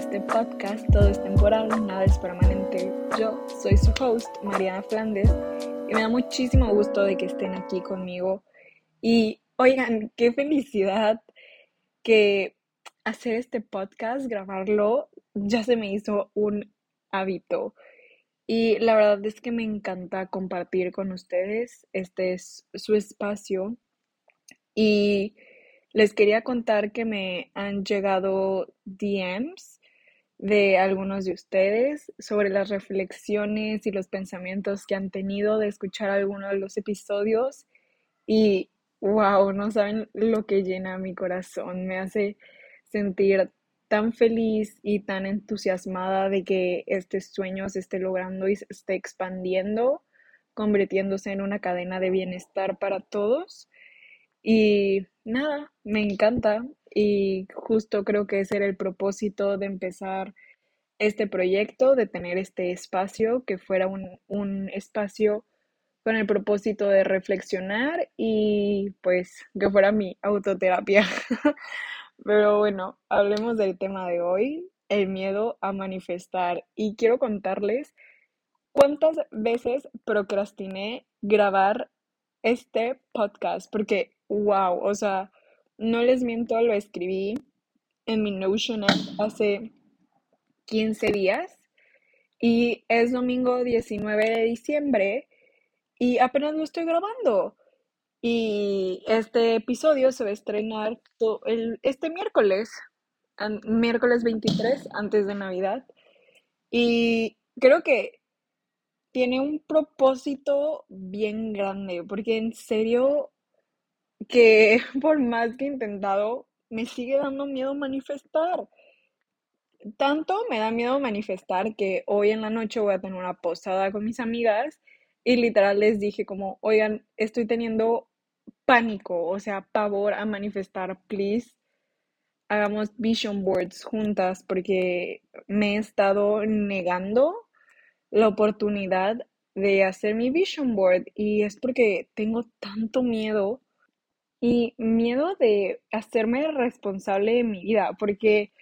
este podcast, todo es temporal, nada es permanente. Yo soy su host, Mariana Flandes, y me da muchísimo gusto de que estén aquí conmigo. Y oigan, qué felicidad que hacer este podcast, grabarlo, ya se me hizo un hábito. Y la verdad es que me encanta compartir con ustedes. Este es su espacio. Y les quería contar que me han llegado DMs de algunos de ustedes sobre las reflexiones y los pensamientos que han tenido de escuchar alguno de los episodios y wow, no saben lo que llena mi corazón, me hace sentir tan feliz y tan entusiasmada de que este sueño se esté logrando y se esté expandiendo, convirtiéndose en una cadena de bienestar para todos. Y nada, me encanta y justo creo que ese era el propósito de empezar este proyecto, de tener este espacio, que fuera un, un espacio con el propósito de reflexionar y pues que fuera mi autoterapia. Pero bueno, hablemos del tema de hoy, el miedo a manifestar. Y quiero contarles cuántas veces procrastiné grabar este podcast, porque wow, o sea, no les miento, lo escribí en mi Notion hace 15 días y es domingo 19 de diciembre y apenas lo estoy grabando. Y este episodio se va a estrenar el, este miércoles, miércoles 23, antes de Navidad. Y creo que tiene un propósito bien grande, porque en serio que por más que he intentado, me sigue dando miedo manifestar. Tanto me da miedo manifestar que hoy en la noche voy a tener una posada con mis amigas y literal les dije como, oigan, estoy teniendo pánico, o sea, pavor a manifestar, please. Hagamos vision boards juntas porque me he estado negando la oportunidad de hacer mi vision board y es porque tengo tanto miedo y miedo de hacerme responsable de mi vida, porque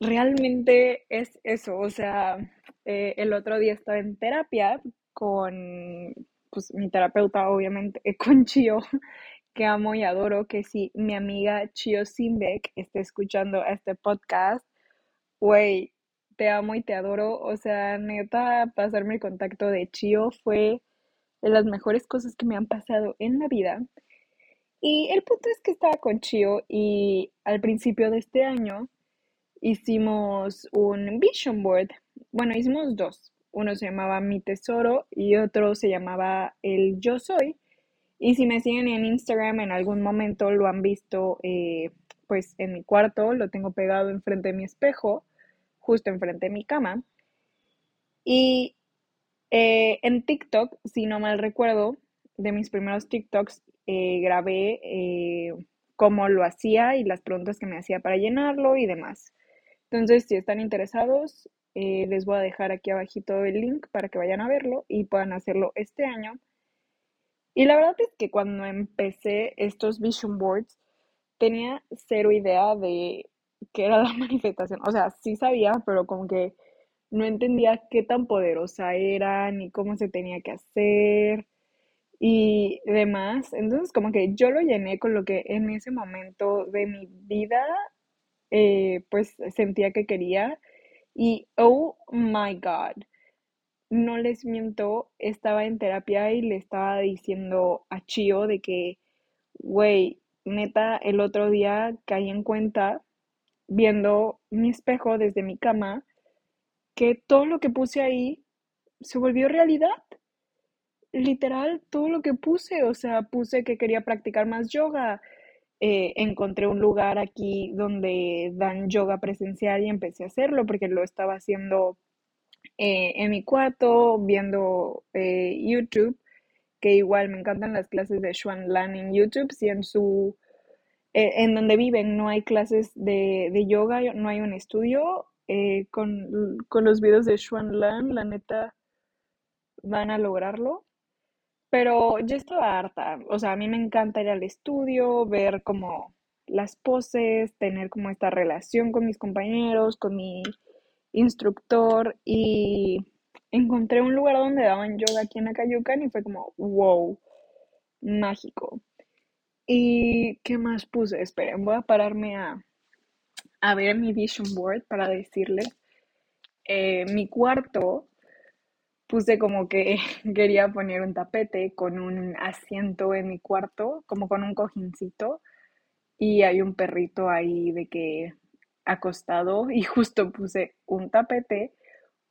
realmente es eso, o sea, eh, el otro día estaba en terapia con pues, mi terapeuta, obviamente, con Chio, que amo y adoro, que si mi amiga Chio Simbeck está escuchando este podcast, güey, te amo y te adoro, o sea, neta, pasarme el contacto de Chio fue de las mejores cosas que me han pasado en la vida. Y el punto es que estaba con Chio y al principio de este año hicimos un vision board. Bueno, hicimos dos. Uno se llamaba Mi Tesoro y otro se llamaba El Yo Soy. Y si me siguen en Instagram en algún momento lo han visto eh, pues en mi cuarto, lo tengo pegado enfrente de mi espejo, justo enfrente de mi cama. Y eh, en TikTok, si no mal recuerdo, de mis primeros TikToks eh, grabé eh, cómo lo hacía y las preguntas que me hacía para llenarlo y demás. Entonces, si están interesados, eh, les voy a dejar aquí abajito el link para que vayan a verlo y puedan hacerlo este año. Y la verdad es que cuando empecé estos vision boards, tenía cero idea de qué era la manifestación. O sea, sí sabía, pero como que no entendía qué tan poderosa era ni cómo se tenía que hacer y demás. Entonces, como que yo lo llené con lo que en ese momento de mi vida, eh, pues sentía que quería. Y, oh my God, no les miento, estaba en terapia y le estaba diciendo a Chio de que, güey, neta, el otro día caí en cuenta, viendo mi espejo desde mi cama, que todo lo que puse ahí se volvió realidad literal todo lo que puse, o sea, puse que quería practicar más yoga. Eh, encontré un lugar aquí donde dan yoga presencial y empecé a hacerlo porque lo estaba haciendo eh, en mi cuarto, viendo eh, YouTube, que igual me encantan las clases de Xuan Lan en YouTube, si en su, en donde viven no hay clases de, de yoga, no hay un estudio, con, con los videos de Xuan Lan, la neta, van a lograrlo. Pero yo estaba harta, o sea, a mí me encanta ir al estudio, ver como las poses, tener como esta relación con mis compañeros, con mi instructor y encontré un lugar donde daban yoga aquí en Acayucan y fue como, wow, mágico. ¿Y qué más puse? Esperen, voy a pararme a, a ver mi vision board para decirles. Eh, mi cuarto puse como que quería poner un tapete con un asiento en mi cuarto, como con un cojincito, y hay un perrito ahí de que acostado y justo puse un tapete,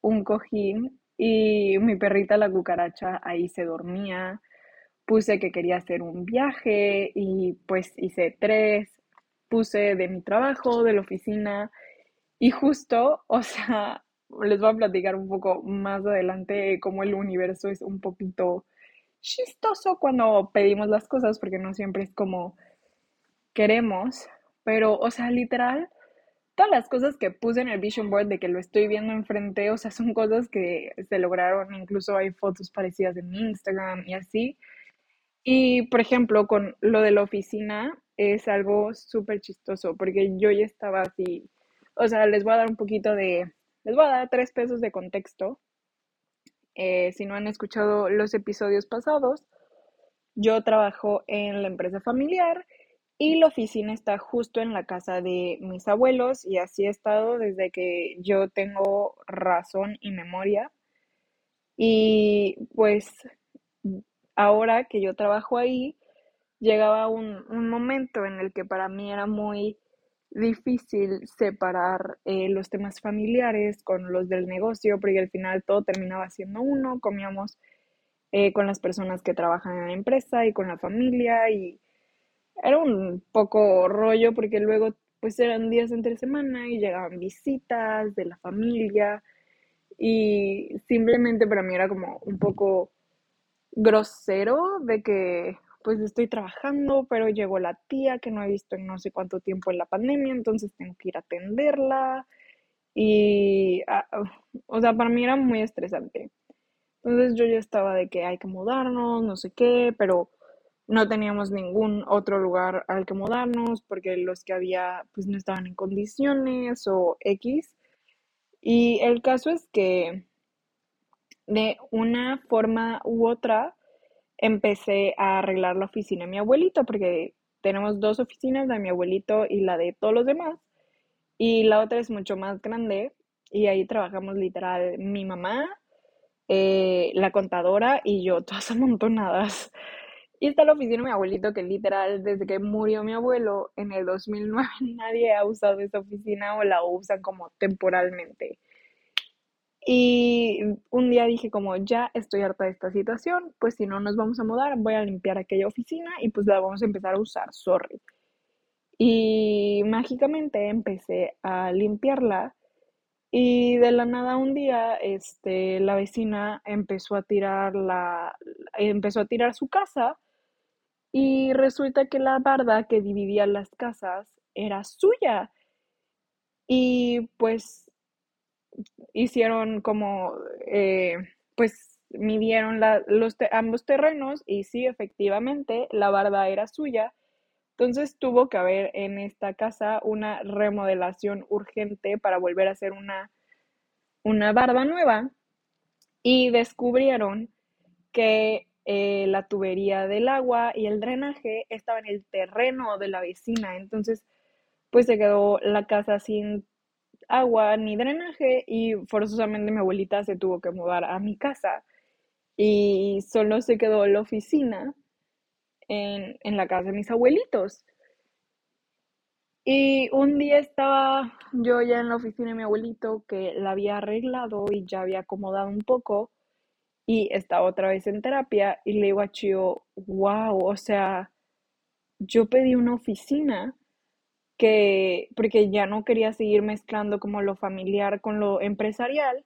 un cojín y mi perrita la cucaracha ahí se dormía. Puse que quería hacer un viaje y pues hice tres. Puse de mi trabajo, de la oficina y justo, o sea, les voy a platicar un poco más adelante cómo el universo es un poquito chistoso cuando pedimos las cosas porque no siempre es como queremos, pero, o sea, literal, todas las cosas que puse en el vision board de que lo estoy viendo enfrente, o sea, son cosas que se lograron, incluso hay fotos parecidas en Instagram y así. Y, por ejemplo, con lo de la oficina es algo súper chistoso, porque yo ya estaba así, o sea, les voy a dar un poquito de, les voy a dar tres pesos de contexto. Eh, si no han escuchado los episodios pasados, yo trabajo en la empresa familiar y la oficina está justo en la casa de mis abuelos y así he estado desde que yo tengo razón y memoria. Y pues ahora que yo trabajo ahí, llegaba un, momento en el que para mí era muy difícil separar eh, los temas familiares con los del negocio, porque al final todo terminaba siendo uno, comíamos eh, con las personas que trabajan en la empresa y con la familia y era un poco rollo porque luego pues eran días entre semana y llegaban visitas de la familia y simplemente para mí era como un poco grosero de que pues estoy trabajando, pero llegó la tía que no he visto en no sé cuánto tiempo en la pandemia, entonces tengo que ir a atenderla y, ah, o sea, para mí era muy estresante. Entonces yo ya estaba de que hay que mudarnos, no sé qué, pero no teníamos ningún otro lugar al que mudarnos porque los que había pues no estaban en condiciones o X. Y el caso es que de una forma u otra empecé a arreglar la oficina de mi abuelito porque tenemos dos oficinas, la de mi abuelito y la de todos los demás. Y la otra es mucho más grande y ahí trabajamos literal mi mamá, eh, la contadora y yo, todas amontonadas. Y está la oficina de mi abuelito, que literal, desde que murió mi abuelo en el 2009, nadie ha usado esa oficina o la usan como temporalmente. Y un día dije como, ya estoy harta de esta situación, pues si no nos vamos a mudar, voy a limpiar aquella oficina y pues la vamos a empezar a usar, sorry. Y mágicamente empecé a limpiarla y de la nada un día, este, la vecina empezó a tirar la, empezó a tirar su casa y resulta que la barda que dividía las casas era suya. Y pues hicieron como, eh, pues midieron los ambos terrenos y sí, efectivamente, la barda era suya. Entonces tuvo que haber en esta casa una remodelación urgente para volver a hacer una, una barda nueva y descubrieron que eh, la tubería del agua y el drenaje estaba en el terreno de la vecina. Entonces, pues se quedó la casa sin agua ni drenaje y forzosamente mi abuelita se tuvo que mudar a mi casa y solo se quedó la oficina en, en la casa de mis abuelitos. Y un día estaba yo ya en la oficina de mi abuelito que la había arreglado y ya había acomodado un poco y estaba otra vez en terapia y le digo a Chio, wow, o sea, yo pedí una oficina que, porque ya no quería seguir mezclando como lo familiar con lo empresarial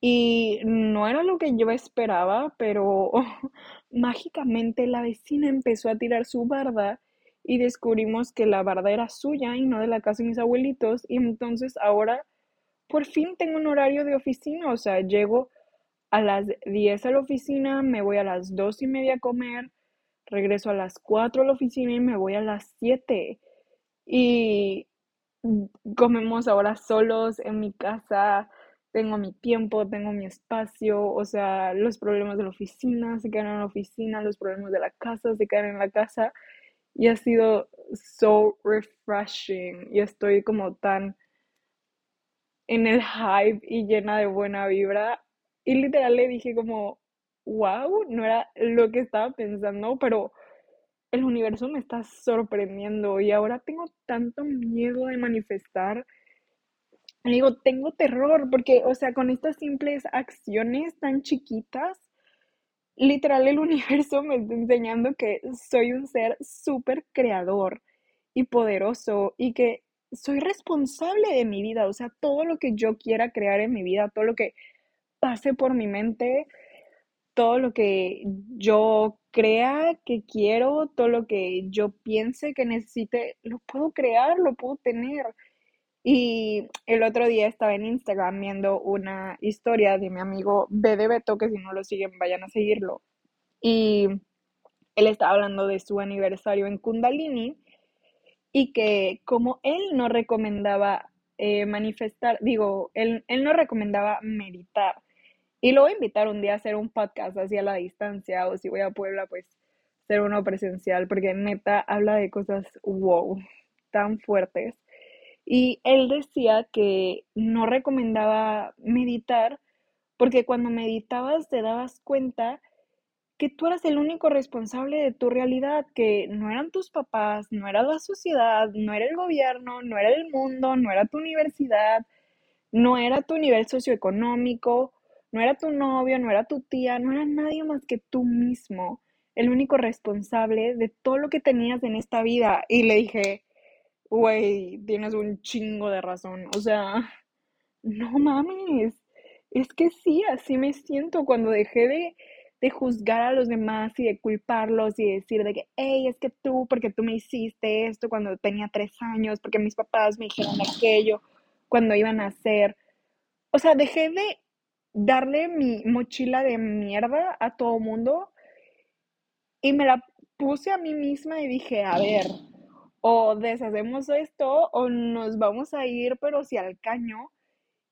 y no era lo que yo esperaba, pero mágicamente la vecina empezó a tirar su barda y descubrimos que la barda era suya y no de la casa de mis abuelitos y entonces ahora por fin tengo un horario de oficina, o sea, llego a las 10 a la oficina, me voy a las 2 y media a comer, regreso a las 4 a la oficina y me voy a las 7. Y comemos ahora solos en mi casa, tengo mi tiempo, tengo mi espacio, o sea, los problemas de la oficina se quedan en la oficina, los problemas de la casa se quedan en la casa y ha sido so refreshing y estoy como tan en el hype y llena de buena vibra y literal le dije como, wow, no era lo que estaba pensando, pero el universo me está sorprendiendo y ahora tengo tanto miedo de manifestar. Digo, tengo terror porque, o sea, con estas simples acciones tan chiquitas, literal el universo me está enseñando que soy un ser súper creador y poderoso y que soy responsable de mi vida, o sea, todo lo que yo quiera crear en mi vida, todo lo que pase por mi mente, todo lo que yo crea que quiero, todo lo que yo piense que necesite, lo puedo crear, lo puedo tener. Y el otro día estaba en Instagram viendo una historia de mi amigo Bede Beto, que si no lo siguen, vayan a seguirlo. Y él estaba hablando de su aniversario en Kundalini y que como él no recomendaba eh, manifestar, digo, él, él no recomendaba meditar. Y lo voy a invitar un día a hacer un podcast así a la distancia o si voy a Puebla, pues ser uno presencial, porque neta habla de cosas wow, tan fuertes. Y él decía que no recomendaba meditar porque cuando meditabas te dabas cuenta que tú eras el único responsable de tu realidad, que no eran tus papás, no era la sociedad, no era el gobierno, no era el mundo, no era tu universidad, no era tu nivel socioeconómico, no era tu novio, no era tu tía, no era nadie más que tú mismo, el único responsable de todo lo que tenías en esta vida. Y le dije, güey, tienes un chingo de razón. O sea, no mames. Es que sí, así me siento cuando dejé de, de juzgar a los demás y de culparlos y decir de que, hey, es que tú, porque tú me hiciste esto cuando tenía tres años, porque mis papás me dijeron aquello cuando iban a hacer. O sea, dejé de darle mi mochila de mierda a todo mundo y me la puse a mí misma y dije, a ver, o deshacemos esto o nos vamos a ir, pero si al caño.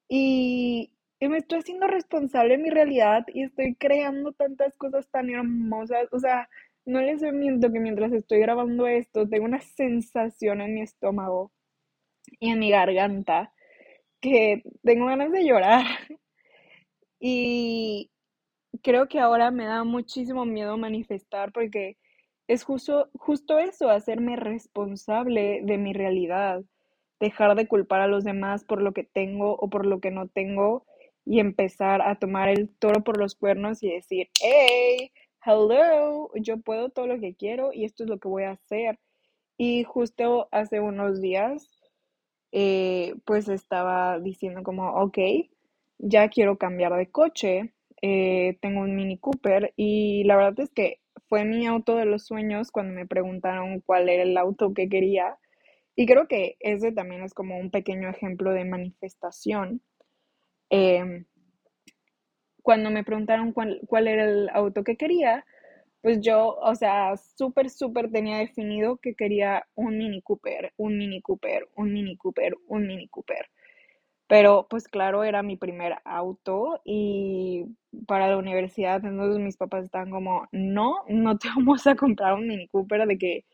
Y, y me estoy haciendo responsable de mi realidad y estoy creando tantas cosas tan hermosas. O sea, no les miento que mientras estoy grabando esto, tengo una sensación en mi estómago y en mi garganta que tengo ganas de llorar. Y creo que ahora me da muchísimo miedo manifestar porque es justo, justo eso, hacerme responsable de mi realidad, dejar de culpar a los demás por lo que tengo o por lo que no tengo y empezar a tomar el toro por los cuernos y decir, hey, hello, yo puedo todo lo que quiero y esto es lo que voy a hacer. Y justo hace unos días, eh, pues estaba diciendo como, ok, ya quiero cambiar de coche, eh, tengo un Mini Cooper y la verdad es que fue mi auto de los sueños cuando me preguntaron cuál era el auto que quería. Y creo que ese también es como un pequeño ejemplo de manifestación. Em, cuando me preguntaron cuál, cuál, era el auto que quería, pues yo, o sea, súper, súper tenía definido que quería un Mini Cooper, un Mini Cooper, un Mini Cooper, un Mini Cooper. Pero pues claro, era mi primer auto y para la universidad, entonces mis papás estaban como, no, no te vamos a comprar un Mini Cooper de que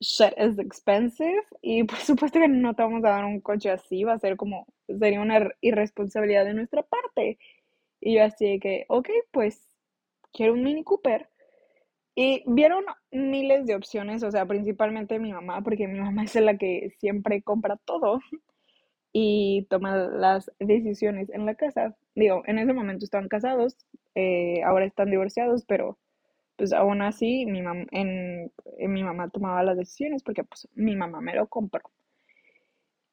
shit is expensive y por supuesto que no te vamos a dar un coche así, va a ser como, sería una irresponsabilidad de nuestra parte. Y yo así que, ok, pues quiero un Mini Cooper. Y vieron miles de opciones, o sea, principalmente mi mamá, porque mi mamá es la que siempre compra todo y toma las decisiones en la casa. Digo, en ese momento estaban casados, eh, ahora están divorciados, pero pues aún así mi, en, mi mamá tomaba las decisiones porque pues mi mamá me lo compró.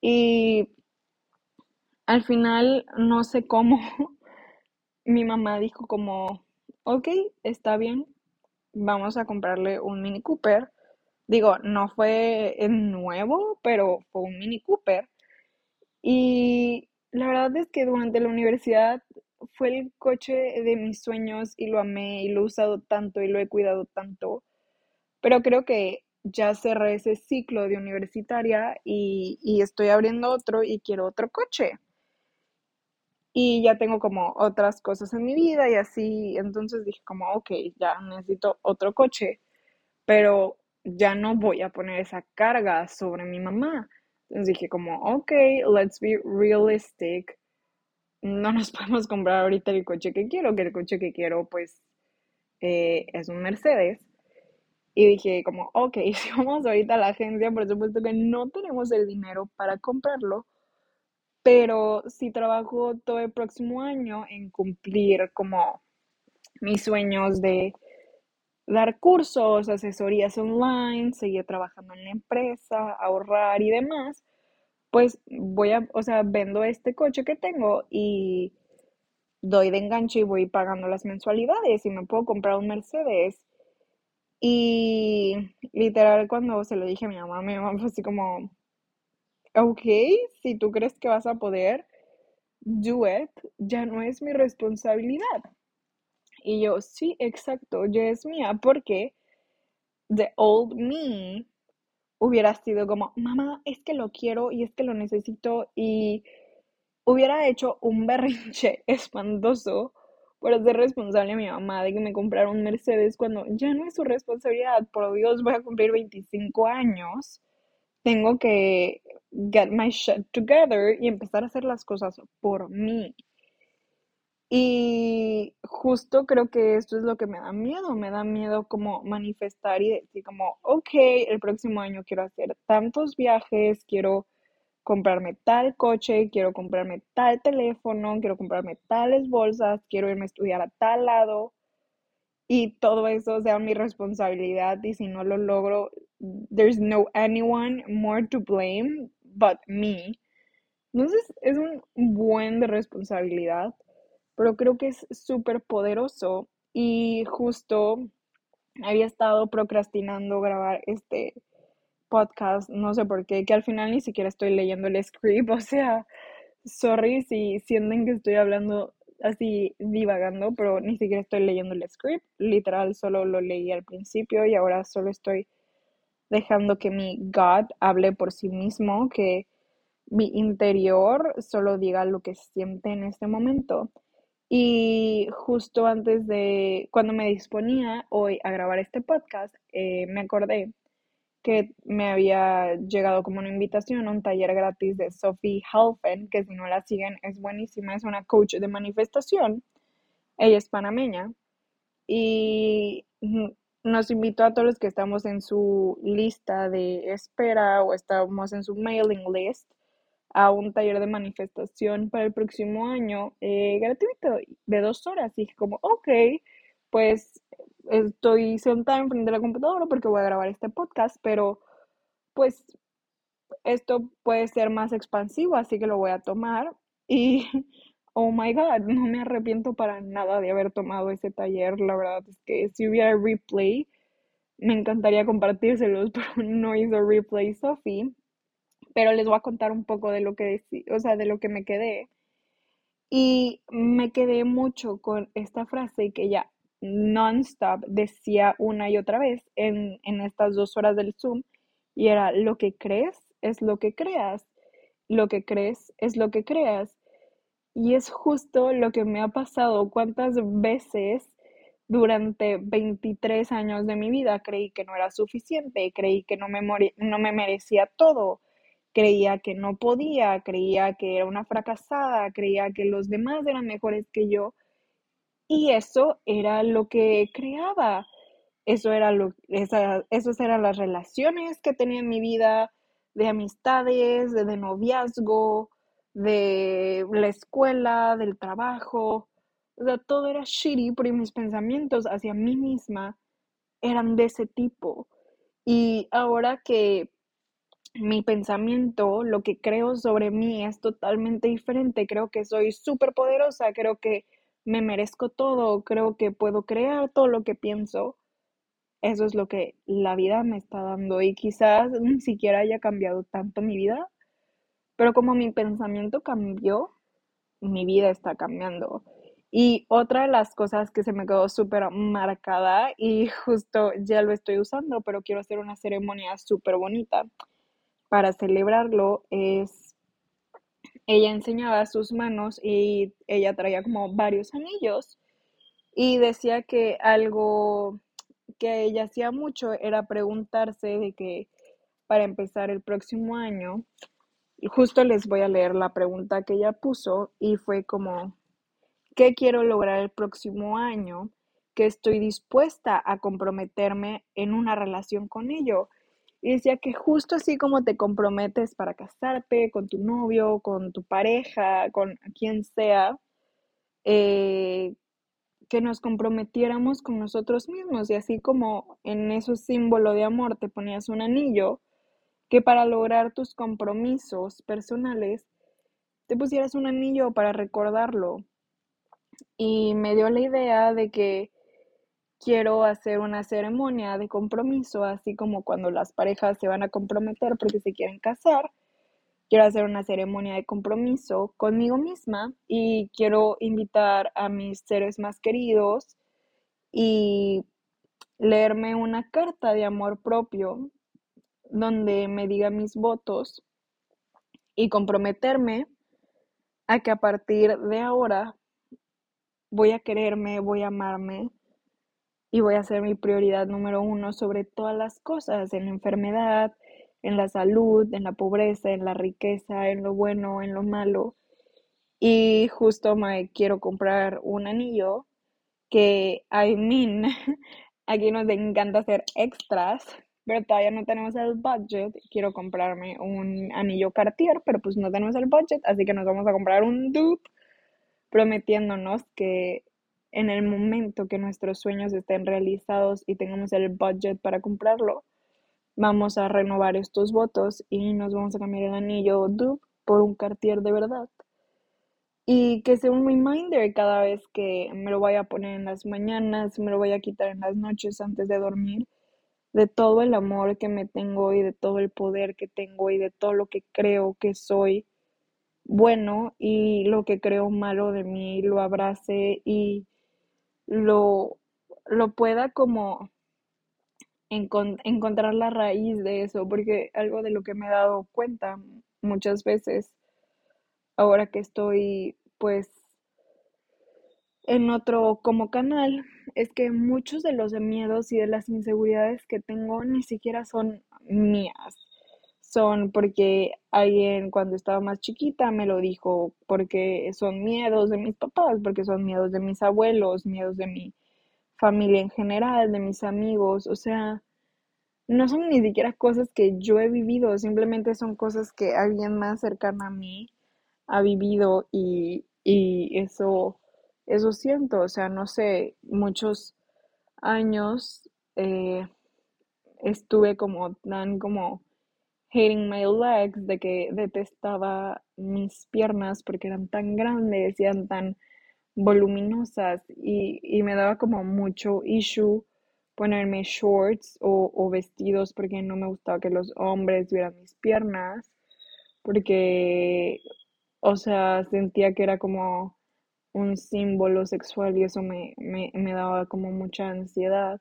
Y al final, no sé cómo, mi mamá dijo como, ok, está bien, vamos a comprarle un Mini Cooper. Digo, no fue nuevo, pero fue un Mini Cooper. Y la verdad es que durante la universidad fue el coche de mis sueños y lo amé y lo he usado tanto y lo he cuidado tanto. Pero creo que ya cerré ese ciclo de universitaria y, y estoy abriendo otro y quiero otro coche. Y ya tengo como otras cosas en mi vida y así, entonces dije como, ok, ya necesito otro coche, pero ya no voy a poner esa carga sobre mi mamá. Entonces dije como, ok, let's be realistic. No nos podemos comprar ahorita el coche que quiero, que el coche que quiero pues eh, es un Mercedes. Y dije como, ok, si vamos ahorita a la agencia, por supuesto que no tenemos el dinero para comprarlo, pero sí trabajo todo el próximo año en cumplir como mis sueños de dar cursos, asesorías online, seguir trabajando en la empresa, ahorrar y demás, pues voy a, o sea, vendo este coche que tengo y doy de enganche y voy pagando las mensualidades y me puedo comprar un Mercedes. Y literal cuando se lo dije a mi mamá, mi mamá fue así como, ok, si tú crees que vas a poder, do it, ya no es mi responsabilidad. Y yo, sí, exacto, ya es mía, porque the old me hubiera sido como, mamá, es que lo quiero y es que lo necesito y hubiera hecho un berrinche espantoso por ser responsable a mi mamá de que me comprara un Mercedes cuando ya no es su responsabilidad. Por Dios, voy a cumplir 25 años. Tengo que get my shit together y empezar a hacer las cosas por mí. Y justo creo que esto es lo que me da miedo, me da miedo como manifestar y decir como, ok, el próximo año quiero hacer tantos viajes, quiero comprarme tal coche, quiero comprarme tal teléfono, quiero comprarme tales bolsas, quiero irme a estudiar a tal lado y todo eso sea mi responsabilidad y si no lo logro, there's no anyone more to blame but me. Entonces es un buen de responsabilidad, pero creo que es súper poderoso y justo había estado procrastinando grabar este podcast, no sé por qué, que al final ni siquiera estoy leyendo el script, o sea, sorry si sienten que estoy hablando así divagando, pero ni siquiera estoy leyendo el script, literal solo lo leí al principio y ahora solo estoy dejando que mi God hable por sí mismo, que mi interior solo diga lo que siente en este momento. Y justo antes de, cuando me disponía hoy a grabar este podcast, eh, me acordé que me había llegado como una invitación a un taller gratis de Sophie Halfen, que si no la siguen es buenísima, es una coach de manifestación. Ella es panameña y nos invitó a todos los que estamos en su lista de espera o estamos en su mailing list a un taller de manifestación para el próximo año eh, gratuito de dos horas. Y dije como, ok, pues estoy sentada enfrente de la computadora porque voy a grabar este podcast, pero pues esto puede ser más expansivo, así que lo voy a tomar. Y, oh my God, no me arrepiento para nada de haber tomado ese taller. La verdad es que si hubiera replay, me encantaría compartírselos, pero no hizo replay Sophie. Pero les voy a contar un poco de lo que, o sea, de lo que me quedé. Y me quedé mucho con esta frase que ya non-stop decía una y otra vez en, en estas dos horas del Zoom y era lo que crees es lo que creas, lo que crees es lo que creas. Y es justo lo que me ha pasado. ¿Cuántas veces durante 23 años de mi vida creí que no era suficiente, creí que no me, no me merecía todo, creía que no podía, creía que era una fracasada, creía que los demás eran mejores que yo y eso era lo que creaba. Eso era lo, esa, esos eran las relaciones que tenía en mi vida, de amistades, de, noviazgo, de la escuela, del trabajo. O sea, todo era shitty porque mis pensamientos hacia mí misma eran de ese tipo. Y ahora que mi pensamiento, lo que creo sobre mí es totalmente diferente, creo que soy súper poderosa, creo que me merezco todo, creo que puedo crear todo lo que pienso. Eso es lo que la vida me está dando y quizás ni siquiera haya cambiado tanto mi vida, pero como mi pensamiento cambió, mi vida está cambiando. Y otra de las cosas que se me quedó súper marcada y justo ya lo estoy usando, pero quiero hacer una ceremonia súper bonita para celebrarlo es, ella enseñaba sus manos y ella traía como varios anillos y decía que algo que ella hacía mucho era preguntarse de que para empezar el próximo año, justo les voy a leer la pregunta que ella puso y fue como, ¿qué quiero lograr el próximo año? Que estoy dispuesta a comprometerme en una relación con ello. Y decía que justo así como te comprometes para casarte con tu novio, con tu pareja, con quien sea, eh, que nos comprometiéramos con nosotros mismos. Y así como en ese símbolo de amor te ponías un anillo, que para lograr tus compromisos personales te pusieras un anillo para recordarlo. Y me dio la idea de que quiero hacer una ceremonia de compromiso, así como cuando las parejas se van a comprometer porque se quieren casar. Quiero hacer una ceremonia de compromiso conmigo misma y quiero invitar a mis seres más queridos y leerme una carta de amor propio donde me diga mis votos y comprometerme a que a partir de ahora voy a quererme, voy a amarme y voy a ser mi prioridad número uno sobre todas las cosas, en la enfermedad, en la salud, en la pobreza, en la riqueza, en lo bueno, en lo malo. Y justo me quiero comprar un anillo que, I mean, aquí nos encanta hacer extras, pero todavía no tenemos el budget. Quiero comprarme un anillo Cartier, pero pues no tenemos el budget, así que nos vamos a comprar un dupe, prometiéndonos que en el momento que nuestros sueños estén realizados y tengamos el budget para comprarlo, vamos a renovar estos votos y nos vamos a cambiar el anillo dupe por un Cartier de verdad. Y que sea un reminder cada vez que me lo vaya a poner en las mañanas, me lo voy a quitar en las noches antes de dormir, de todo el amor que me tengo y de todo el poder que tengo y de todo lo que creo que soy bueno y lo que creo malo de mí lo abrace y lo, lo pueda como encontrar la raíz de eso, porque algo de lo que me he dado cuenta muchas veces, ahora que estoy pues en otro como canal, es que muchos de los miedos y de las inseguridades que tengo ni siquiera son mías. Son porque alguien cuando estaba más chiquita me lo dijo, porque son miedos de mis papás, porque son miedos de mis abuelos, miedos de mi familia en general, de mis amigos, o sea, no son ni siquiera cosas que yo he vivido, simplemente son cosas que alguien más cercano a mí ha vivido y, y eso eso siento, o sea, no sé, muchos años eh, estuve como tan como hating my legs, de que detestaba mis piernas porque eran tan grandes y eran tan voluminosas y, y me daba como mucho issue ponerme shorts o, o vestidos porque no me gustaba que los hombres vieran mis piernas porque, o sea, sentía que era como un símbolo sexual y eso me, me, me daba como mucha ansiedad.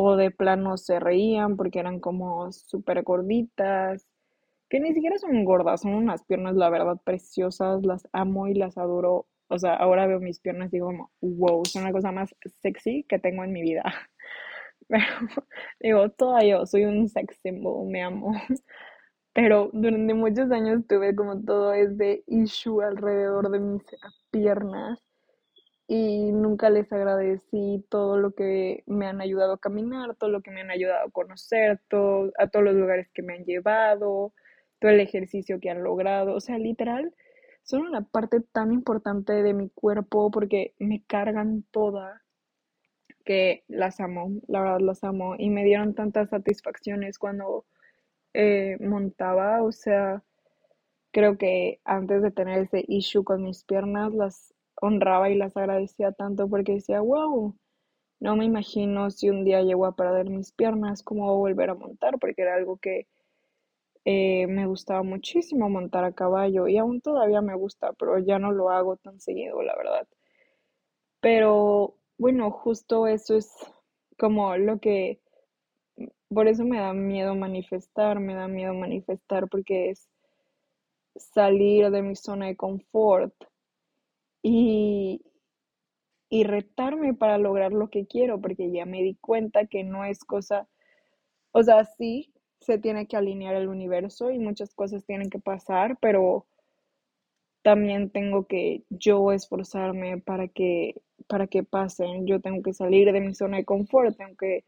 O de plano se reían porque eran como súper gorditas, que ni siquiera son gordas, son unas piernas, la verdad, preciosas, las amo y las adoro. O sea, ahora veo mis piernas y digo como, wow, son la cosa más sexy que tengo en mi vida. Pero digo, todavía soy un sex symbol, me amo. Pero durante muchos años tuve como todo ese issue alrededor de mis piernas y nunca les agradecí todo lo que me han ayudado a caminar, todo lo que me han ayudado a conocer, todo, a todos los lugares que me han llevado, todo el ejercicio que han logrado. O sea, literal, son una parte tan importante de mi cuerpo porque me cargan toda que las amo, la verdad las amo y me dieron tantas satisfacciones cuando eh, montaba, o sea, creo que antes de tener ese issue con mis piernas, las honraba y las agradecía tanto porque decía, wow, no me imagino si un día llego a perder mis piernas, cómo voy a volver a montar, porque era algo que eh, me gustaba muchísimo montar a caballo y aún todavía me gusta, pero ya no lo hago tan seguido, la verdad. Pero bueno, justo eso es como lo que, por eso me da miedo manifestar, me da miedo manifestar porque es salir de mi zona de confort y, y retarme para lograr lo que quiero, porque ya me di cuenta que no es cosa, o sea, sí, se tiene que alinear el universo y muchas cosas tienen que pasar, pero también tengo que yo esforzarme para que, para que pasen. Yo tengo que salir de mi zona de confort, tengo que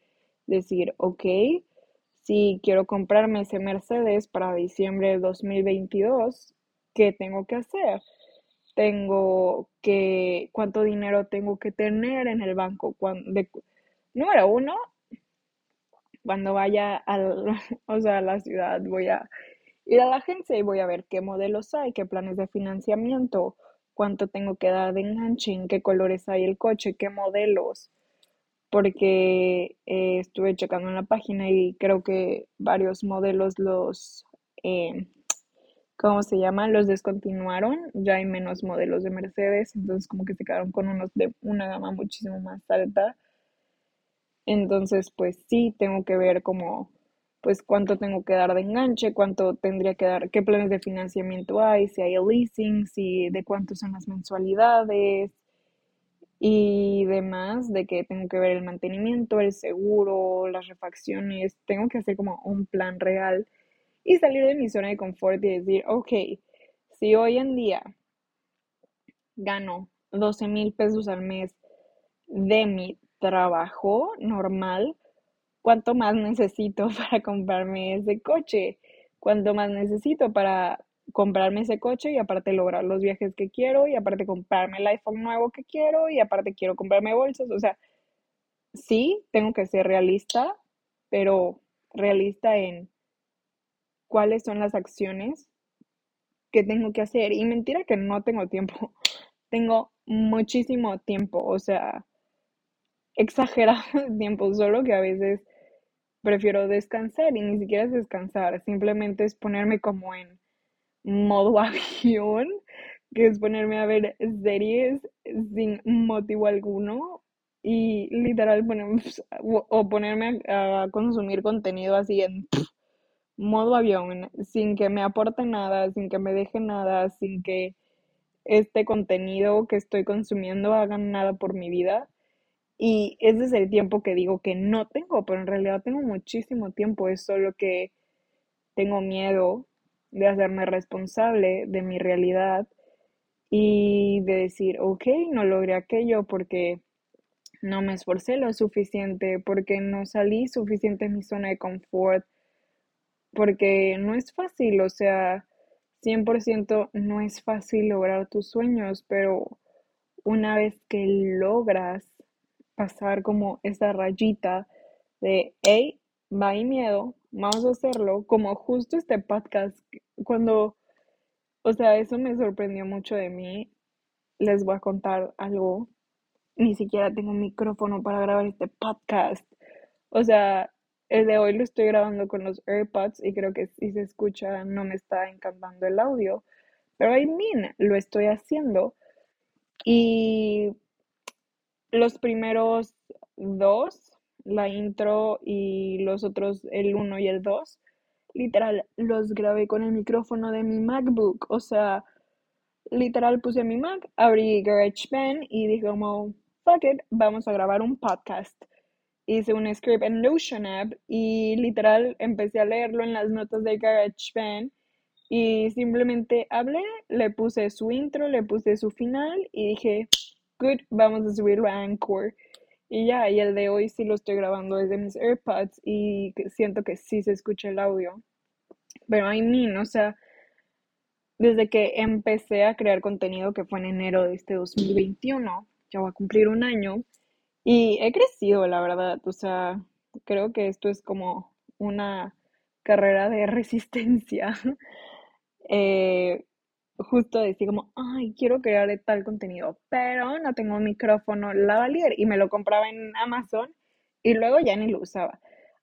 decir, ok, si quiero comprarme ese Mercedes para diciembre de 2022, ¿qué tengo que hacer? Tengo que, ¿cuánto dinero tengo que tener en el banco? Cuando, número uno, cuando vaya al, o sea, a la ciudad voy a ir a la agencia y voy a ver qué modelos hay, qué planes de financiamiento, cuánto tengo que dar de enganche, en qué colores hay el coche, qué modelos, porque eh, estuve checando en la página y creo que varios modelos los, eh, ¿cómo se llama? Los descontinuaron, ya hay menos modelos de Mercedes, entonces como que se quedaron con unos de una gama muchísimo más alta. Entonces, pues sí, tengo que ver como, pues cuánto tengo que dar de enganche, cuánto tendría que dar, qué planes de financiamiento hay, si hay leasing, si de cuánto son las mensualidades y demás, de que tengo que ver el mantenimiento, el seguro, las refacciones, tengo que hacer como un plan real y salir de mi zona de confort y decir, ok, si hoy en día gano 12 mil pesos al mes de mi trabajo normal, ¿cuánto más necesito para comprarme ese coche? ¿Cuánto más necesito para comprarme ese coche y aparte lograr los viajes que quiero y aparte comprarme el iPhone nuevo que quiero y aparte quiero comprarme bolsas? O sea, sí, tengo que ser realista, pero realista en cuáles son las acciones que tengo que hacer. Y mentira que no tengo tiempo. Tengo muchísimo tiempo, o sea, exagerado tiempo, solo que a veces prefiero descansar y ni siquiera es descansar, simplemente es ponerme como en modo avión, que es ponerme a ver series sin motivo alguno y literal ponerme, o ponerme a, consumir contenido así en modo avión, sin que me aporte nada, sin que me deje nada, sin que este contenido que estoy consumiendo haga nada por mi vida. Y ese es el tiempo que digo que no tengo, pero en realidad tengo muchísimo tiempo, es solo que tengo miedo de hacerme responsable de mi realidad y de decir, ok, no logré aquello porque no me esforcé lo suficiente, porque no salí suficiente de mi zona de confort, porque no es fácil, o sea, 100% no es fácil lograr tus sueños, pero una vez que logras pasar como esa rayita de, hey, va hay miedo, vamos a hacerlo, como justo este podcast, cuando, o sea, eso me sorprendió mucho de mí, les voy a contar algo, ni siquiera tengo un micrófono para grabar este podcast, o sea, el de hoy lo estoy grabando con los AirPods y creo que si se escucha no me está encantando el audio, pero I mean, lo estoy haciendo y los primeros dos, la intro y los otros, el uno y el dos, literal, los grabé con el micrófono de mi MacBook. O sea, literal puse mi Mac, abrí GarageBand y dije como, fuck it, vamos a grabar un podcast. Hice un script en Notion App y literal empecé a leerlo en las notas de GarageBand y simplemente hablé, le puse su intro, le puse su final y dije, good, vamos a subirlo a Anchor. Y ya, y el de hoy sí lo estoy grabando desde mis AirPods y siento que sí se escucha el audio. Pero I mean, o sea, desde que empecé a crear contenido, que fue en enero de este 2021, ya voy a cumplir un año, y he crecido, la verdad. O sea, creo que esto es como una carrera de resistencia. eh, justo decir como, ay, quiero crear tal contenido, pero no tengo un micrófono lavalier y me lo compraba en Amazon y luego ya ni lo usaba.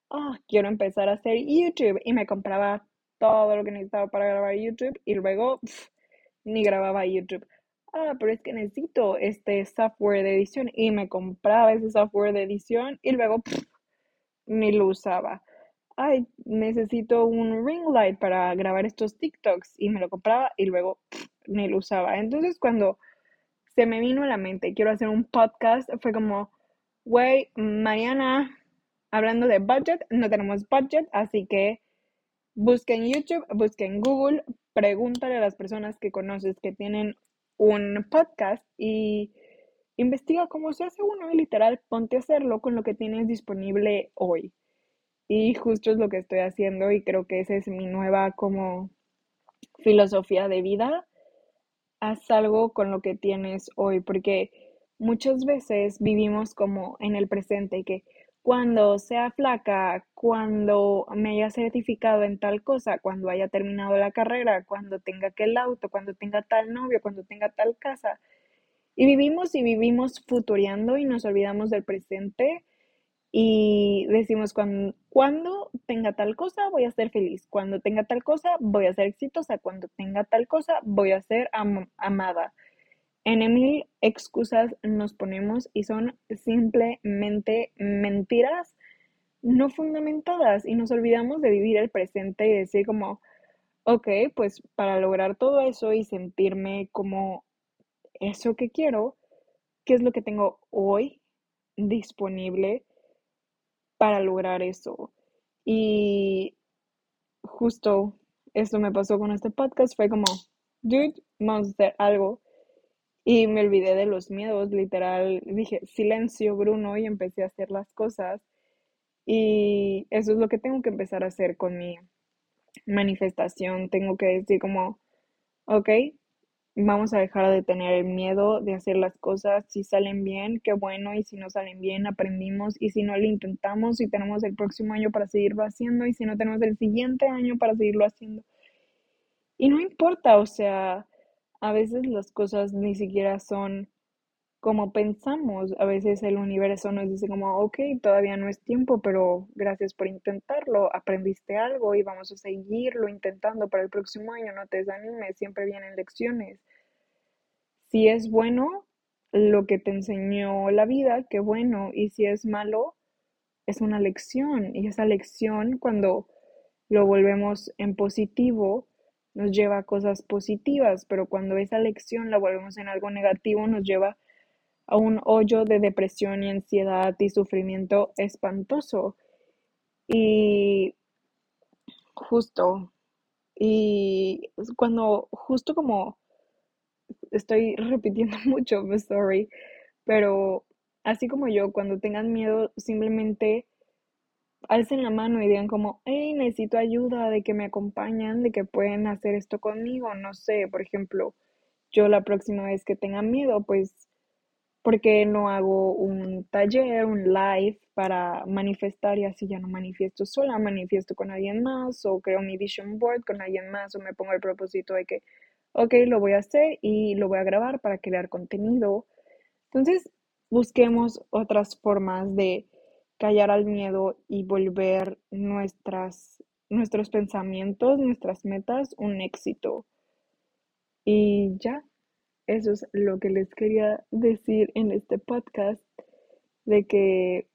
Oh, quiero empezar a hacer YouTube y me compraba todo lo que necesitaba para grabar YouTube y luego ni grababa YouTube. Ah, pero es que necesito este software de edición y me compraba ese software de edición y luego ni lo usaba. Ay, necesito un ring light para grabar estos TikToks y me lo compraba y luego ni lo usaba. Entonces cuando se me vino a la mente, quiero hacer un podcast, fue como, güey, Mariana, hablando de budget, no tenemos budget, así que busquen YouTube, busquen Google, pregúntale a las personas que conoces que tienen un podcast y investiga cómo se hace uno y literal ponte a hacerlo con lo que tienes disponible hoy. Y justo es lo que estoy haciendo y creo que esa es mi nueva como filosofía de vida. Haz algo con lo que tienes hoy, porque muchas veces vivimos como en el presente, que cuando sea flaca, cuando me haya certificado en tal cosa, cuando haya terminado la carrera, cuando tenga aquel auto, cuando tenga tal novio, cuando tenga tal casa. Y vivimos y vivimos futureando y nos olvidamos del presente y decimos cuando, cuando tenga tal cosa voy a ser feliz, cuando tenga tal cosa voy a ser exitosa, cuando tenga tal cosa voy a ser amada. En mil excusas nos ponemos y son simplemente mentiras. No fundamentadas y nos olvidamos de vivir el presente y decir como, ok, pues para lograr todo eso y sentirme como eso que quiero, ¿qué es lo que tengo hoy disponible para lograr eso? Y justo eso me pasó con este podcast, fue como, dude, vamos a hacer algo y me olvidé de los miedos, literal. Dije, silencio, Bruno, y empecé a hacer las cosas. Y eso es lo que tengo que empezar a hacer con mi manifestación. Tengo que decir como, ok, vamos a dejar de tener el miedo de hacer las cosas. Si salen bien, qué bueno. Y si no salen bien, aprendimos. Y si no lo intentamos, y tenemos el próximo año para seguirlo haciendo. Y si no tenemos el siguiente año para seguirlo haciendo. Y no importa, o sea a veces las cosas ni siquiera son como pensamos. A veces el universo nos dice como, ok, todavía no es tiempo, pero gracias por intentarlo, aprendiste algo y vamos a seguirlo intentando para el próximo año, no te desanimes, siempre vienen lecciones. Si es bueno lo que te enseñó la vida, qué bueno, y si es malo, es una lección, y esa lección cuando lo volvemos en positivo, nos lleva a cosas positivas, pero cuando esa lección la volvemos en algo negativo, nos lleva a un hoyo de depresión y ansiedad y sufrimiento espantoso. Y justo, y cuando, justo como estoy repitiendo mucho, sorry, pero así como yo, cuando tengan miedo, simplemente alcen la mano y digan como, hey, necesito ayuda, de que me acompañan, de que pueden hacer esto conmigo, no sé, por ejemplo, yo la próxima vez que tenga miedo, pues, ¿por qué no hago un taller, un live para manifestar y así ya no manifiesto sola, manifiesto con alguien más o creo mi vision board con alguien más o me pongo el propósito de que, ok, lo voy a hacer y lo voy a grabar para crear contenido. Entonces, busquemos otras formas de callar al miedo y volver nuestras, nuestros pensamientos, nuestras metas un éxito. Y ya, eso es lo que les quería decir en este podcast, de que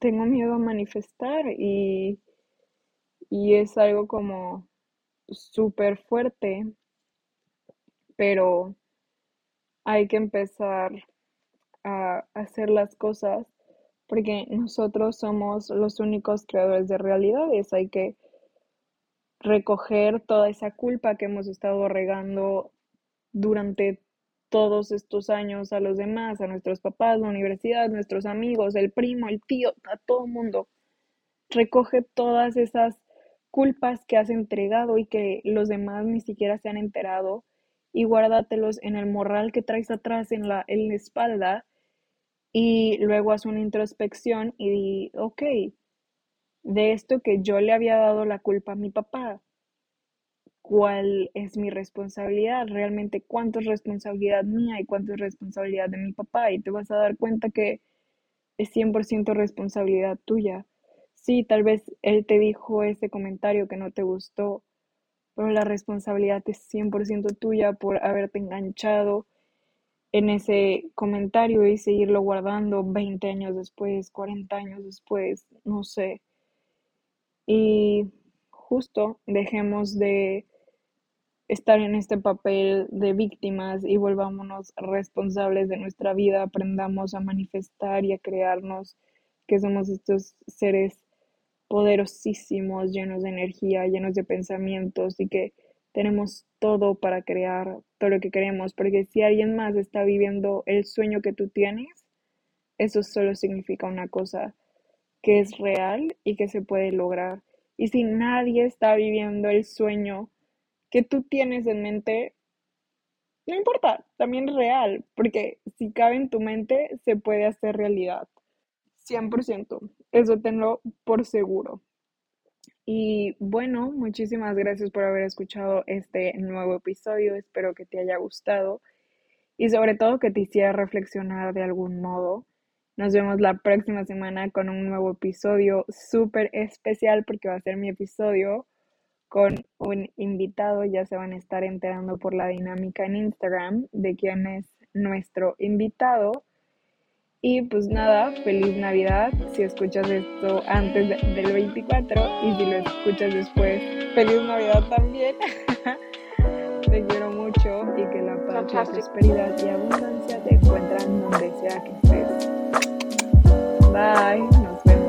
tengo miedo a manifestar y, y es algo como súper fuerte, pero hay que empezar a hacer las cosas porque nosotros somos los únicos creadores de realidades. Hay que recoger toda esa culpa que hemos estado regando durante todos estos años a los demás, a nuestros papás, la universidad, nuestros amigos, el primo, el tío, a todo el mundo. Recoge todas esas culpas que has entregado y que los demás ni siquiera se han enterado y guárdatelos en el morral que traes atrás en la, en la espalda y luego haz una introspección y di, ok, de esto que yo le había dado la culpa a mi papá, ¿cuál es mi responsabilidad? Realmente, ¿cuánto es responsabilidad mía y cuánto es responsabilidad de mi papá? Y te vas a dar cuenta que es 100% responsabilidad tuya. Sí, tal vez él te dijo ese comentario que no te gustó, pero la responsabilidad es 100% tuya por haberte enganchado en ese comentario y seguirlo guardando 20 años después, 40 años después, no sé. Y justo dejemos de estar en este papel de víctimas y volvámonos responsables de nuestra vida, aprendamos a manifestar y a crearnos que somos estos seres poderosísimos, llenos de energía, llenos de pensamientos y que tenemos todo para crear todo lo que queremos, porque si alguien más está viviendo el sueño que tú tienes, eso solo significa una cosa, que es real y que se puede lograr. Y si nadie está viviendo el sueño que tú tienes en mente, no importa, también es real, porque si cabe en tu mente, se puede hacer realidad. 100%, eso tenlo por seguro. Y bueno, muchísimas gracias por haber escuchado este nuevo episodio. Espero que te haya gustado y sobre todo que te hiciera reflexionar de algún modo. Nos vemos la próxima semana con un nuevo episodio súper especial porque va a ser mi episodio con un invitado. Ya se van a estar enterando por la dinámica en Instagram de quién es nuestro invitado. Y pues nada, feliz Navidad si escuchas esto antes del 24 y si lo escuchas después, feliz Navidad también. te quiero mucho y que la paz, prosperidad y abundancia te encuentran donde sea que estés. Bye, nos vemos.